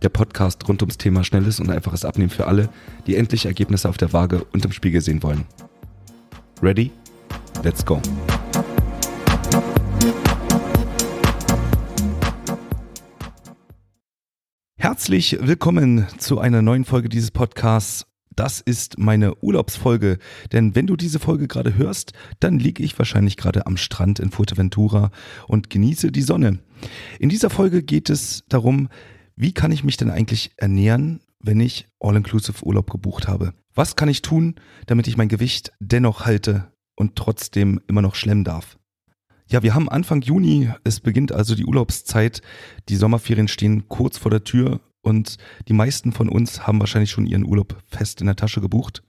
Der Podcast rund ums Thema schnelles und einfaches Abnehmen für alle, die endlich Ergebnisse auf der Waage und im Spiegel sehen wollen. Ready? Let's go. Herzlich willkommen zu einer neuen Folge dieses Podcasts. Das ist meine Urlaubsfolge, denn wenn du diese Folge gerade hörst, dann liege ich wahrscheinlich gerade am Strand in Fuerteventura und genieße die Sonne. In dieser Folge geht es darum, wie kann ich mich denn eigentlich ernähren, wenn ich All-Inclusive Urlaub gebucht habe? Was kann ich tun, damit ich mein Gewicht dennoch halte und trotzdem immer noch schlemmen darf? Ja, wir haben Anfang Juni, es beginnt also die Urlaubszeit, die Sommerferien stehen kurz vor der Tür und die meisten von uns haben wahrscheinlich schon ihren Urlaub fest in der Tasche gebucht.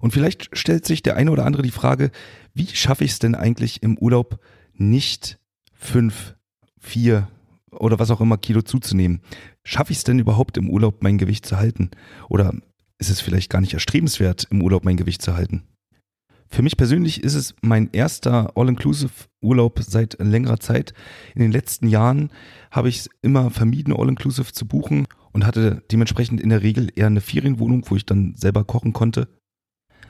Und vielleicht stellt sich der eine oder andere die Frage, wie schaffe ich es denn eigentlich im Urlaub nicht fünf, vier oder was auch immer Kilo zuzunehmen? Schaffe ich es denn überhaupt im Urlaub mein Gewicht zu halten? Oder ist es vielleicht gar nicht erstrebenswert, im Urlaub mein Gewicht zu halten? Für mich persönlich ist es mein erster All-Inclusive-Urlaub seit längerer Zeit. In den letzten Jahren habe ich es immer vermieden, All-Inclusive zu buchen und hatte dementsprechend in der Regel eher eine Ferienwohnung, wo ich dann selber kochen konnte.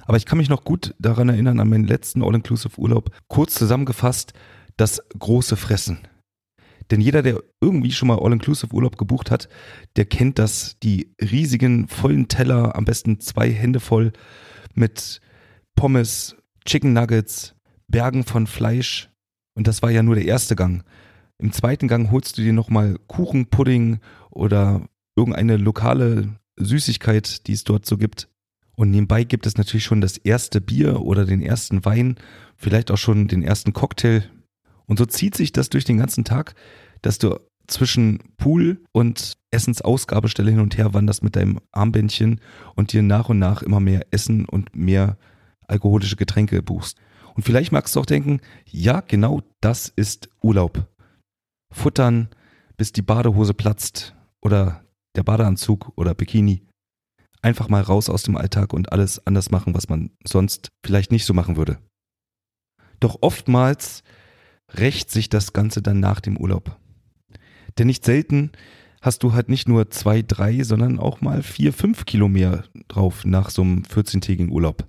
Aber ich kann mich noch gut daran erinnern, an meinen letzten All-Inclusive-Urlaub. Kurz zusammengefasst, das große Fressen. Denn jeder, der irgendwie schon mal All-Inclusive-Urlaub gebucht hat, der kennt das, die riesigen, vollen Teller, am besten zwei Hände voll mit Pommes, Chicken Nuggets, Bergen von Fleisch. Und das war ja nur der erste Gang. Im zweiten Gang holst du dir nochmal Kuchen, Pudding oder irgendeine lokale Süßigkeit, die es dort so gibt. Und nebenbei gibt es natürlich schon das erste Bier oder den ersten Wein, vielleicht auch schon den ersten Cocktail. Und so zieht sich das durch den ganzen Tag, dass du zwischen Pool und Essensausgabestelle hin und her wanderst mit deinem Armbändchen und dir nach und nach immer mehr Essen und mehr alkoholische Getränke buchst. Und vielleicht magst du auch denken, ja, genau das ist Urlaub. Futtern, bis die Badehose platzt oder der Badeanzug oder Bikini. Einfach mal raus aus dem Alltag und alles anders machen, was man sonst vielleicht nicht so machen würde. Doch oftmals rächt sich das Ganze dann nach dem Urlaub. Denn nicht selten hast du halt nicht nur zwei, drei, sondern auch mal vier, fünf Kilo mehr drauf nach so einem 14-tägigen Urlaub.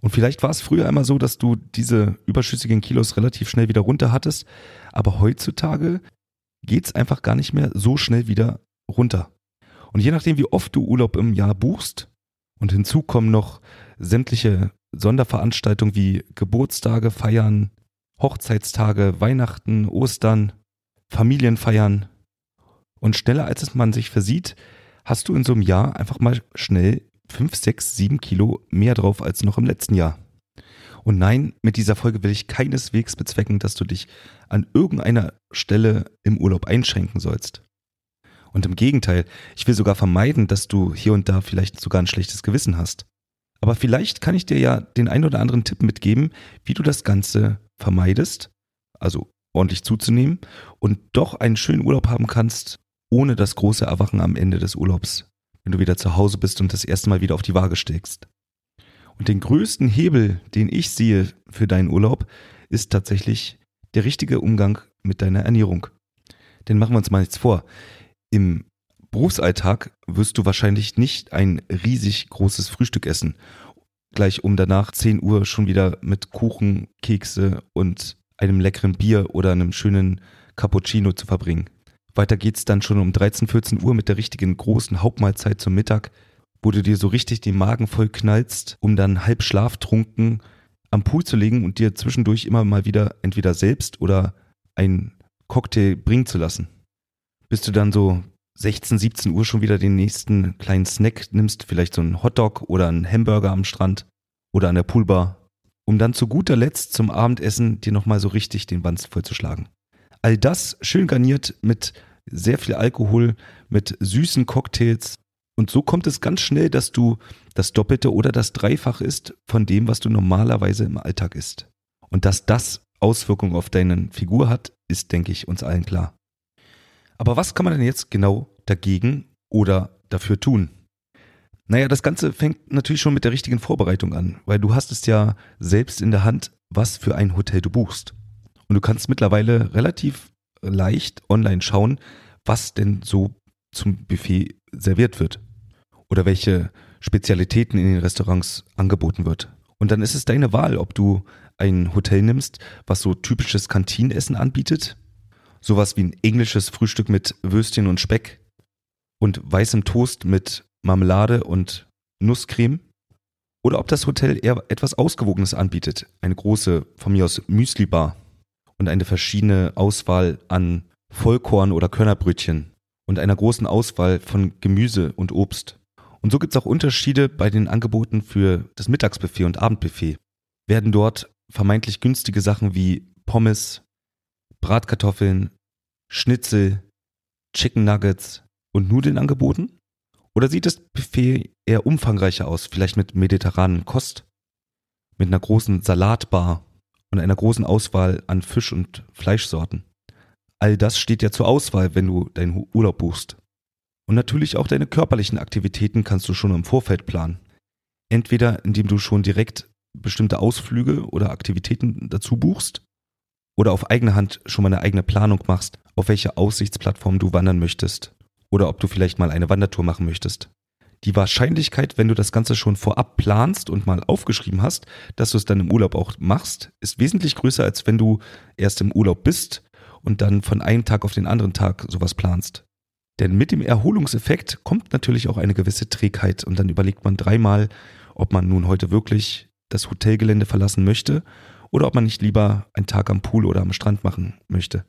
Und vielleicht war es früher einmal so, dass du diese überschüssigen Kilos relativ schnell wieder runter hattest, aber heutzutage geht es einfach gar nicht mehr so schnell wieder runter. Und je nachdem, wie oft du Urlaub im Jahr buchst, und hinzu kommen noch sämtliche Sonderveranstaltungen wie Geburtstage, Feiern, Hochzeitstage, Weihnachten, Ostern, Familienfeiern. Und schneller als es man sich versieht, hast du in so einem Jahr einfach mal schnell 5, 6, 7 Kilo mehr drauf als noch im letzten Jahr. Und nein, mit dieser Folge will ich keineswegs bezwecken, dass du dich an irgendeiner Stelle im Urlaub einschränken sollst. Und im Gegenteil, ich will sogar vermeiden, dass du hier und da vielleicht sogar ein schlechtes Gewissen hast. Aber vielleicht kann ich dir ja den ein oder anderen Tipp mitgeben, wie du das Ganze vermeidest, also ordentlich zuzunehmen und doch einen schönen Urlaub haben kannst, ohne das große Erwachen am Ende des Urlaubs wenn du wieder zu Hause bist und das erste Mal wieder auf die Waage steigst. Und den größten Hebel, den ich sehe für deinen Urlaub, ist tatsächlich der richtige Umgang mit deiner Ernährung. Denn machen wir uns mal nichts vor. Im Berufsalltag wirst du wahrscheinlich nicht ein riesig großes Frühstück essen. Gleich um danach 10 Uhr schon wieder mit Kuchen, Kekse und einem leckeren Bier oder einem schönen Cappuccino zu verbringen. Weiter geht's dann schon um 13, 14 Uhr mit der richtigen großen Hauptmahlzeit zum Mittag, wo du dir so richtig den Magen voll knallst, um dann halb schlaftrunken am Pool zu legen und dir zwischendurch immer mal wieder entweder selbst oder ein Cocktail bringen zu lassen. Bis du dann so 16, 17 Uhr schon wieder den nächsten kleinen Snack nimmst, vielleicht so einen Hotdog oder einen Hamburger am Strand oder an der Poolbar, um dann zu guter Letzt zum Abendessen dir nochmal so richtig den Wanst vollzuschlagen. All das schön garniert mit sehr viel Alkohol, mit süßen Cocktails Und so kommt es ganz schnell, dass du das Doppelte oder das Dreifach ist von dem, was du normalerweise im Alltag isst. Und dass das Auswirkungen auf deine Figur hat, ist, denke ich, uns allen klar. Aber was kann man denn jetzt genau dagegen oder dafür tun? Naja, das Ganze fängt natürlich schon mit der richtigen Vorbereitung an, weil du hast es ja selbst in der Hand, was für ein Hotel du buchst. Und du kannst mittlerweile relativ leicht online schauen, was denn so zum Buffet serviert wird oder welche Spezialitäten in den Restaurants angeboten wird. Und dann ist es deine Wahl, ob du ein Hotel nimmst, was so typisches Kantinenessen anbietet, sowas wie ein englisches Frühstück mit Würstchen und Speck und weißem Toast mit Marmelade und Nusscreme, oder ob das Hotel eher etwas Ausgewogenes anbietet, eine große, von mir aus Müsli-Bar und eine verschiedene Auswahl an Vollkorn- oder Körnerbrötchen und einer großen Auswahl von Gemüse und Obst. Und so gibt es auch Unterschiede bei den Angeboten für das Mittagsbuffet und Abendbuffet. Werden dort vermeintlich günstige Sachen wie Pommes, Bratkartoffeln, Schnitzel, Chicken Nuggets und Nudeln angeboten? Oder sieht das Buffet eher umfangreicher aus, vielleicht mit mediterranen Kost, mit einer großen Salatbar und einer großen Auswahl an Fisch- und Fleischsorten? All das steht ja zur Auswahl, wenn du deinen Urlaub buchst. Und natürlich auch deine körperlichen Aktivitäten kannst du schon im Vorfeld planen. Entweder indem du schon direkt bestimmte Ausflüge oder Aktivitäten dazu buchst oder auf eigene Hand schon mal eine eigene Planung machst, auf welche Aussichtsplattform du wandern möchtest oder ob du vielleicht mal eine Wandertour machen möchtest. Die Wahrscheinlichkeit, wenn du das Ganze schon vorab planst und mal aufgeschrieben hast, dass du es dann im Urlaub auch machst, ist wesentlich größer, als wenn du erst im Urlaub bist und dann von einem Tag auf den anderen Tag sowas planst. Denn mit dem Erholungseffekt kommt natürlich auch eine gewisse Trägheit und dann überlegt man dreimal, ob man nun heute wirklich das Hotelgelände verlassen möchte oder ob man nicht lieber einen Tag am Pool oder am Strand machen möchte.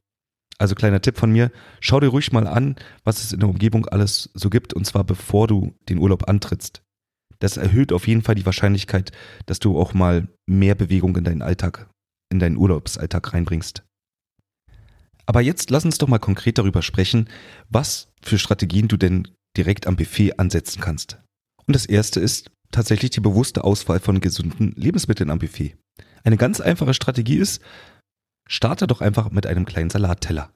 Also kleiner Tipp von mir, schau dir ruhig mal an, was es in der Umgebung alles so gibt und zwar bevor du den Urlaub antrittst. Das erhöht auf jeden Fall die Wahrscheinlichkeit, dass du auch mal mehr Bewegung in deinen Alltag, in deinen Urlaubsalltag reinbringst. Aber jetzt lass uns doch mal konkret darüber sprechen, was für Strategien du denn direkt am Buffet ansetzen kannst. Und das erste ist tatsächlich die bewusste Auswahl von gesunden Lebensmitteln am Buffet. Eine ganz einfache Strategie ist, starte doch einfach mit einem kleinen Salatteller.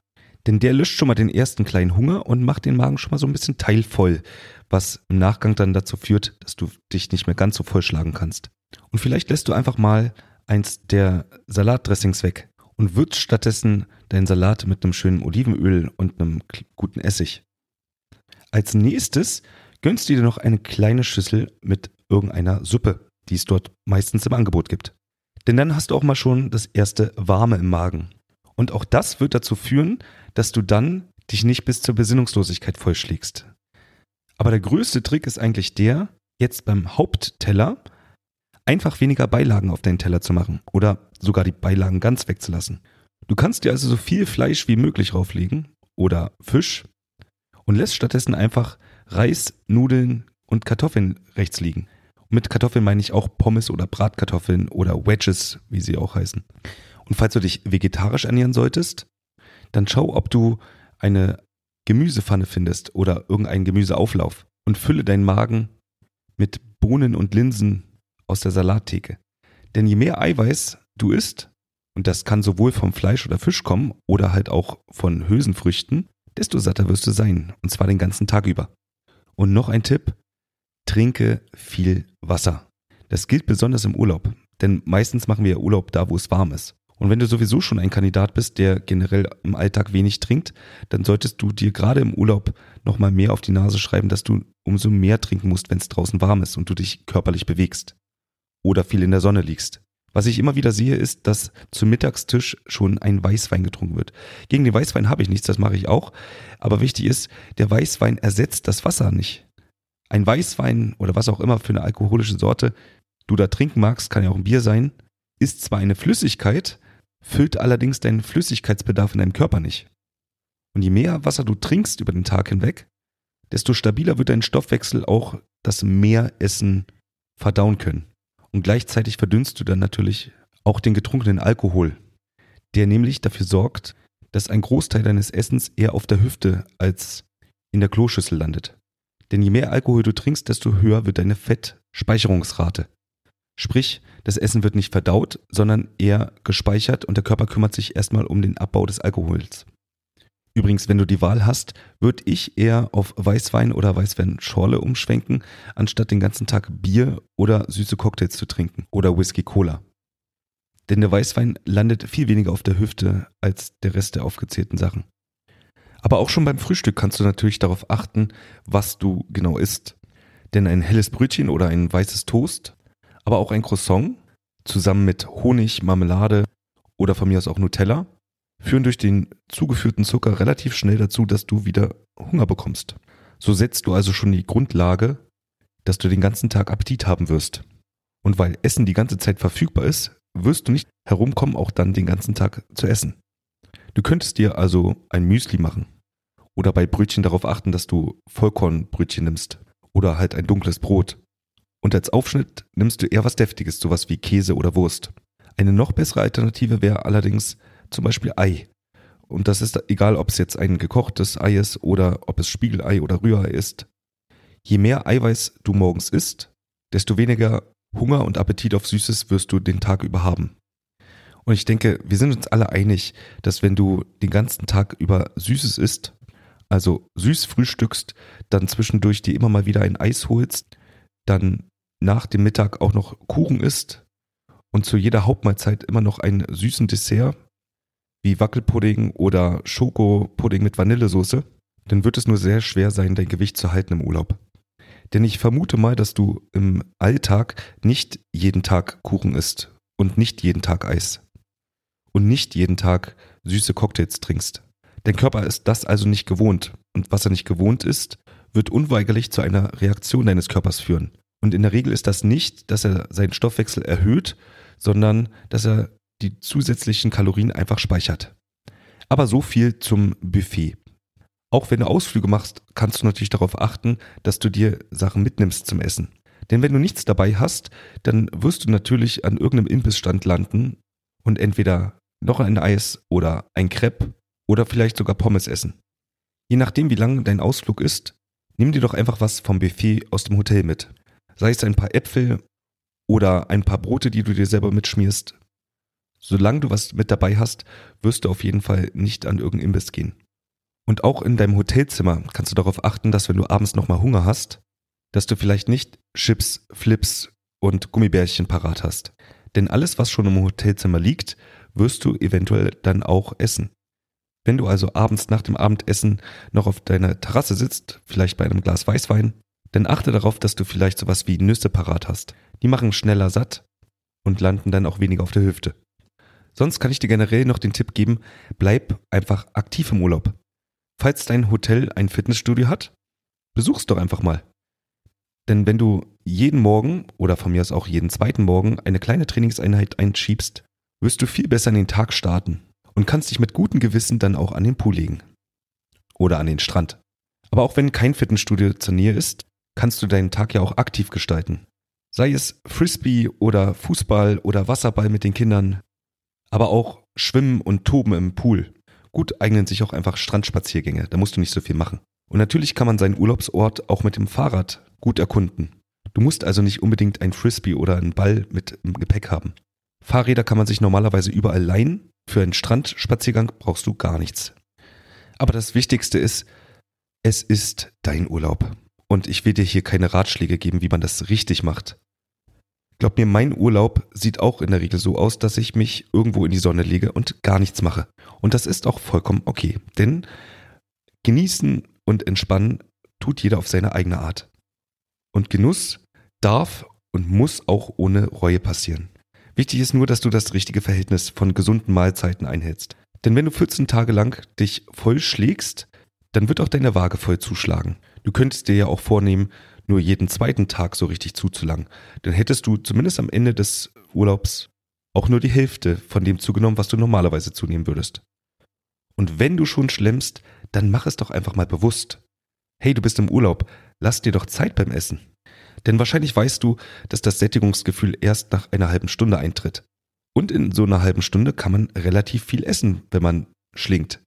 Denn der löscht schon mal den ersten kleinen Hunger und macht den Magen schon mal so ein bisschen teilvoll, was im Nachgang dann dazu führt, dass du dich nicht mehr ganz so vollschlagen kannst. Und vielleicht lässt du einfach mal eins der Salatdressings weg und würzt stattdessen deinen Salat mit einem schönen Olivenöl und einem guten Essig. Als nächstes gönnst du dir noch eine kleine Schüssel mit irgendeiner Suppe, die es dort meistens im Angebot gibt. Denn dann hast du auch mal schon das erste Warme im Magen. Und auch das wird dazu führen, dass du dann dich nicht bis zur Besinnungslosigkeit vollschlägst. Aber der größte Trick ist eigentlich der, jetzt beim Hauptteller einfach weniger Beilagen auf deinen Teller zu machen oder sogar die Beilagen ganz wegzulassen. Du kannst dir also so viel Fleisch wie möglich rauflegen oder Fisch und lässt stattdessen einfach Reis, Nudeln und Kartoffeln rechts liegen. Mit Kartoffeln meine ich auch Pommes oder Bratkartoffeln oder Wedges, wie sie auch heißen. Und falls du dich vegetarisch ernähren solltest, dann schau, ob du eine Gemüsepfanne findest oder irgendeinen Gemüseauflauf und fülle deinen Magen mit Bohnen und Linsen aus der Salattheke. Denn je mehr Eiweiß du isst, und das kann sowohl vom Fleisch oder Fisch kommen oder halt auch von Hülsenfrüchten, desto satter wirst du sein, und zwar den ganzen Tag über. Und noch ein Tipp, trinke viel Wasser. Das gilt besonders im Urlaub, denn meistens machen wir Urlaub da, wo es warm ist. Und wenn du sowieso schon ein Kandidat bist, der generell im Alltag wenig trinkt, dann solltest du dir gerade im Urlaub nochmal mehr auf die Nase schreiben, dass du umso mehr trinken musst, wenn es draußen warm ist und du dich körperlich bewegst. Oder viel in der Sonne liegst. Was ich immer wieder sehe, ist, dass zum Mittagstisch schon ein Weißwein getrunken wird. Gegen den Weißwein habe ich nichts, das mache ich auch. Aber wichtig ist, der Weißwein ersetzt das Wasser nicht. Ein Weißwein oder was auch immer für eine alkoholische Sorte du da trinken magst, kann ja auch ein Bier sein, ist zwar eine Flüssigkeit, füllt allerdings deinen Flüssigkeitsbedarf in deinem Körper nicht. Und je mehr Wasser du trinkst über den Tag hinweg, desto stabiler wird dein Stoffwechsel auch das Meeressen verdauen können. Und gleichzeitig verdünnst du dann natürlich auch den getrunkenen Alkohol, der nämlich dafür sorgt, dass ein Großteil deines Essens eher auf der Hüfte als in der Kloschüssel landet. Denn je mehr Alkohol du trinkst, desto höher wird deine Fettspeicherungsrate. Sprich, das Essen wird nicht verdaut, sondern eher gespeichert und der Körper kümmert sich erstmal um den Abbau des Alkohols. Übrigens, wenn du die Wahl hast, würde ich eher auf Weißwein oder Weißweinschorle umschwenken, anstatt den ganzen Tag Bier oder süße Cocktails zu trinken oder Whisky Cola. Denn der Weißwein landet viel weniger auf der Hüfte als der Rest der aufgezählten Sachen. Aber auch schon beim Frühstück kannst du natürlich darauf achten, was du genau isst. Denn ein helles Brötchen oder ein weißes Toast, aber auch ein Croissant zusammen mit Honig, Marmelade oder von mir aus auch Nutella führen durch den zugeführten Zucker relativ schnell dazu, dass du wieder Hunger bekommst. So setzt du also schon die Grundlage, dass du den ganzen Tag Appetit haben wirst. Und weil Essen die ganze Zeit verfügbar ist, wirst du nicht herumkommen, auch dann den ganzen Tag zu essen. Du könntest dir also ein Müsli machen oder bei Brötchen darauf achten, dass du Vollkornbrötchen nimmst oder halt ein dunkles Brot. Und als Aufschnitt nimmst du eher was Deftiges, sowas wie Käse oder Wurst. Eine noch bessere Alternative wäre allerdings zum Beispiel Ei. Und das ist egal, ob es jetzt ein gekochtes Ei ist oder ob es Spiegelei oder Rührei ist. Je mehr Eiweiß du morgens isst, desto weniger Hunger und Appetit auf Süßes wirst du den Tag über haben. Und ich denke, wir sind uns alle einig, dass wenn du den ganzen Tag über Süßes isst, also süß frühstückst, dann zwischendurch dir immer mal wieder ein Eis holst, dann nach dem Mittag auch noch Kuchen isst und zu jeder Hauptmahlzeit immer noch einen süßen Dessert, wie Wackelpudding oder Schokopudding mit Vanillesoße, dann wird es nur sehr schwer sein, dein Gewicht zu halten im Urlaub. Denn ich vermute mal, dass du im Alltag nicht jeden Tag Kuchen isst und nicht jeden Tag Eis und nicht jeden Tag süße Cocktails trinkst. Dein Körper ist das also nicht gewohnt und was er nicht gewohnt ist, wird unweigerlich zu einer Reaktion deines Körpers führen. Und in der Regel ist das nicht, dass er seinen Stoffwechsel erhöht, sondern dass er die zusätzlichen Kalorien einfach speichert. Aber so viel zum Buffet. Auch wenn du Ausflüge machst, kannst du natürlich darauf achten, dass du dir Sachen mitnimmst zum Essen. Denn wenn du nichts dabei hast, dann wirst du natürlich an irgendeinem Imbissstand landen und entweder noch ein Eis oder ein Crepe oder vielleicht sogar Pommes essen. Je nachdem, wie lang dein Ausflug ist, nimm dir doch einfach was vom Buffet aus dem Hotel mit. Sei es ein paar Äpfel oder ein paar Brote, die du dir selber mitschmierst Solange du was mit dabei hast, wirst du auf jeden Fall nicht an irgendeinen Imbiss gehen. Und auch in deinem Hotelzimmer kannst du darauf achten, dass wenn du abends nochmal Hunger hast, dass du vielleicht nicht Chips, Flips und Gummibärchen parat hast. Denn alles, was schon im Hotelzimmer liegt, wirst du eventuell dann auch essen. Wenn du also abends nach dem Abendessen noch auf deiner Terrasse sitzt, vielleicht bei einem Glas Weißwein, dann achte darauf, dass du vielleicht sowas wie Nüsse parat hast. Die machen schneller satt und landen dann auch weniger auf der Hüfte. Sonst kann ich dir generell noch den Tipp geben, bleib einfach aktiv im Urlaub. Falls dein Hotel ein Fitnessstudio hat, besuch's doch einfach mal. Denn wenn du jeden Morgen oder von mir aus auch jeden zweiten Morgen eine kleine Trainingseinheit einschiebst, wirst du viel besser in den Tag starten und kannst dich mit gutem Gewissen dann auch an den Pool legen. Oder an den Strand. Aber auch wenn kein Fitnessstudio zur Nähe ist, kannst du deinen Tag ja auch aktiv gestalten. Sei es Frisbee oder Fußball oder Wasserball mit den Kindern, aber auch Schwimmen und Toben im Pool. Gut eignen sich auch einfach Strandspaziergänge, da musst du nicht so viel machen. Und natürlich kann man seinen Urlaubsort auch mit dem Fahrrad gut erkunden. Du musst also nicht unbedingt ein Frisbee oder einen Ball mit im Gepäck haben. Fahrräder kann man sich normalerweise überall leihen. Für einen Strandspaziergang brauchst du gar nichts. Aber das Wichtigste ist, es ist dein Urlaub. Und ich will dir hier keine Ratschläge geben, wie man das richtig macht. Glaub mir, mein Urlaub sieht auch in der Regel so aus, dass ich mich irgendwo in die Sonne lege und gar nichts mache. Und das ist auch vollkommen okay. Denn genießen und entspannen tut jeder auf seine eigene Art. Und Genuss darf und muss auch ohne Reue passieren. Wichtig ist nur, dass du das richtige Verhältnis von gesunden Mahlzeiten einhältst. Denn wenn du 14 Tage lang dich voll schlägst, dann wird auch deine Waage voll zuschlagen. Du könntest dir ja auch vornehmen, nur jeden zweiten Tag so richtig zuzulangen, dann hättest du zumindest am Ende des Urlaubs auch nur die Hälfte von dem zugenommen, was du normalerweise zunehmen würdest. Und wenn du schon schlemmst, dann mach es doch einfach mal bewusst. Hey, du bist im Urlaub, lass dir doch Zeit beim Essen. Denn wahrscheinlich weißt du, dass das Sättigungsgefühl erst nach einer halben Stunde eintritt. Und in so einer halben Stunde kann man relativ viel essen, wenn man schlingt.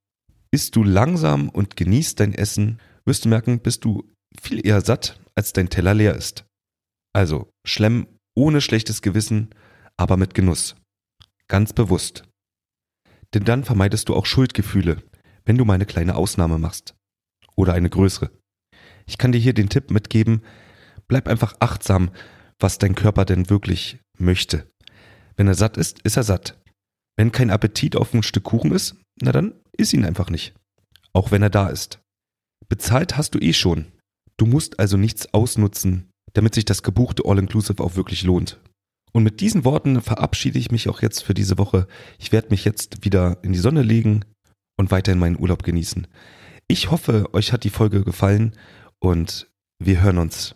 Isst du langsam und genießt dein Essen, wirst du merken, bist du viel eher satt, als dein Teller leer ist. Also schlemm ohne schlechtes Gewissen, aber mit Genuss. Ganz bewusst. Denn dann vermeidest du auch Schuldgefühle, wenn du mal eine kleine Ausnahme machst. Oder eine größere. Ich kann dir hier den Tipp mitgeben, bleib einfach achtsam, was dein Körper denn wirklich möchte. Wenn er satt ist, ist er satt. Wenn kein Appetit auf ein Stück Kuchen ist, na dann iss ihn einfach nicht. Auch wenn er da ist. Bezahlt hast du eh schon. Du musst also nichts ausnutzen, damit sich das gebuchte All-Inclusive auch wirklich lohnt. Und mit diesen Worten verabschiede ich mich auch jetzt für diese Woche. Ich werde mich jetzt wieder in die Sonne legen und weiterhin meinen Urlaub genießen. Ich hoffe, euch hat die Folge gefallen und wir hören uns.